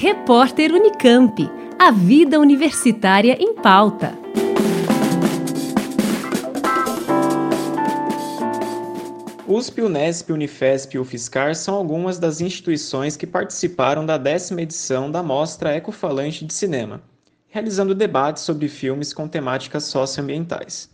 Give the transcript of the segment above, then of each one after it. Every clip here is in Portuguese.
Repórter Unicamp. A vida universitária em pauta. USP, Unesp, Unifesp e UFSCar são algumas das instituições que participaram da décima edição da Mostra Ecofalante de Cinema, realizando debates sobre filmes com temáticas socioambientais.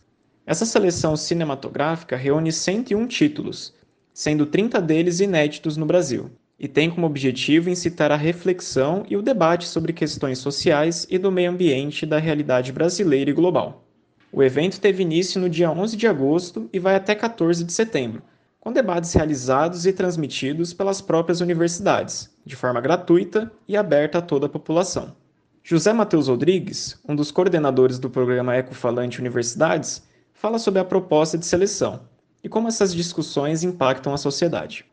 Essa seleção cinematográfica reúne 101 títulos, sendo 30 deles inéditos no Brasil e tem como objetivo incitar a reflexão e o debate sobre questões sociais e do meio ambiente da realidade brasileira e global. O evento teve início no dia 11 de agosto e vai até 14 de setembro, com debates realizados e transmitidos pelas próprias universidades, de forma gratuita e aberta a toda a população. José Matheus Rodrigues, um dos coordenadores do programa Ecofalante Universidades, fala sobre a proposta de seleção e como essas discussões impactam a sociedade.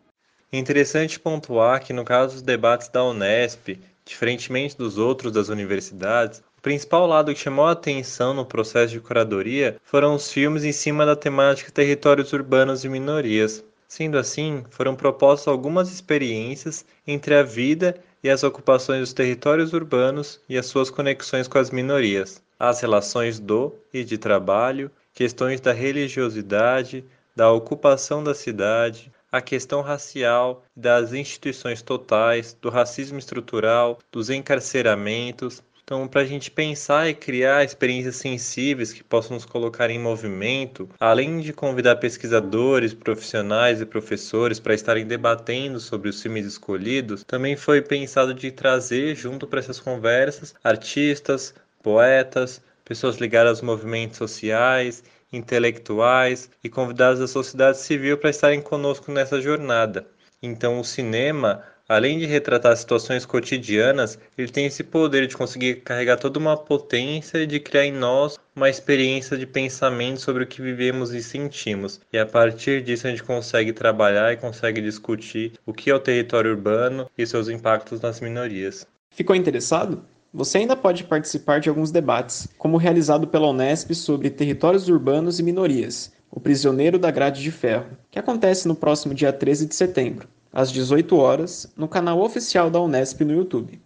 É interessante pontuar que, no caso dos debates da Unesp, diferentemente dos outros das universidades, o principal lado que chamou a atenção no processo de curadoria foram os filmes em cima da temática territórios urbanos e minorias. Sendo assim, foram propostas algumas experiências entre a vida e as ocupações dos territórios urbanos e as suas conexões com as minorias, as relações do e de trabalho, questões da religiosidade, da ocupação da cidade, a questão racial, das instituições totais, do racismo estrutural, dos encarceramentos. Então, para a gente pensar e criar experiências sensíveis que possam nos colocar em movimento, além de convidar pesquisadores, profissionais e professores para estarem debatendo sobre os filmes escolhidos, também foi pensado de trazer junto para essas conversas artistas, poetas, pessoas ligadas aos movimentos sociais intelectuais e convidados da sociedade civil para estarem conosco nessa jornada. Então, o cinema, além de retratar situações cotidianas, ele tem esse poder de conseguir carregar toda uma potência e de criar em nós uma experiência de pensamento sobre o que vivemos e sentimos. E a partir disso a gente consegue trabalhar e consegue discutir o que é o território urbano e seus impactos nas minorias. Ficou interessado? Você ainda pode participar de alguns debates, como o realizado pela Unesp sobre territórios urbanos e minorias, o prisioneiro da grade de ferro, que acontece no próximo dia 13 de setembro, às 18 horas, no canal oficial da Unesp no YouTube.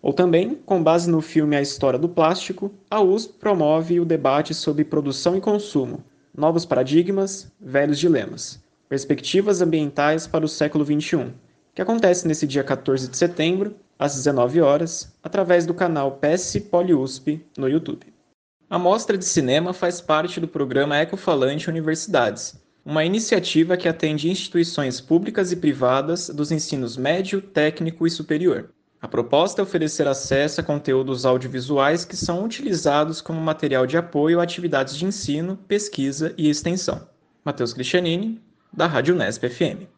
Ou também, com base no filme A História do Plástico, a USP promove o debate sobre produção e consumo, novos paradigmas, velhos dilemas, perspectivas ambientais para o século XXI, que acontece nesse dia 14 de setembro, às 19 horas, através do canal PS PoliUSP no YouTube. A mostra de cinema faz parte do programa Ecofalante Universidades, uma iniciativa que atende instituições públicas e privadas dos ensinos médio, técnico e superior. A proposta é oferecer acesso a conteúdos audiovisuais que são utilizados como material de apoio a atividades de ensino, pesquisa e extensão. Matheus Cristianini, da Rádio Nesp FM.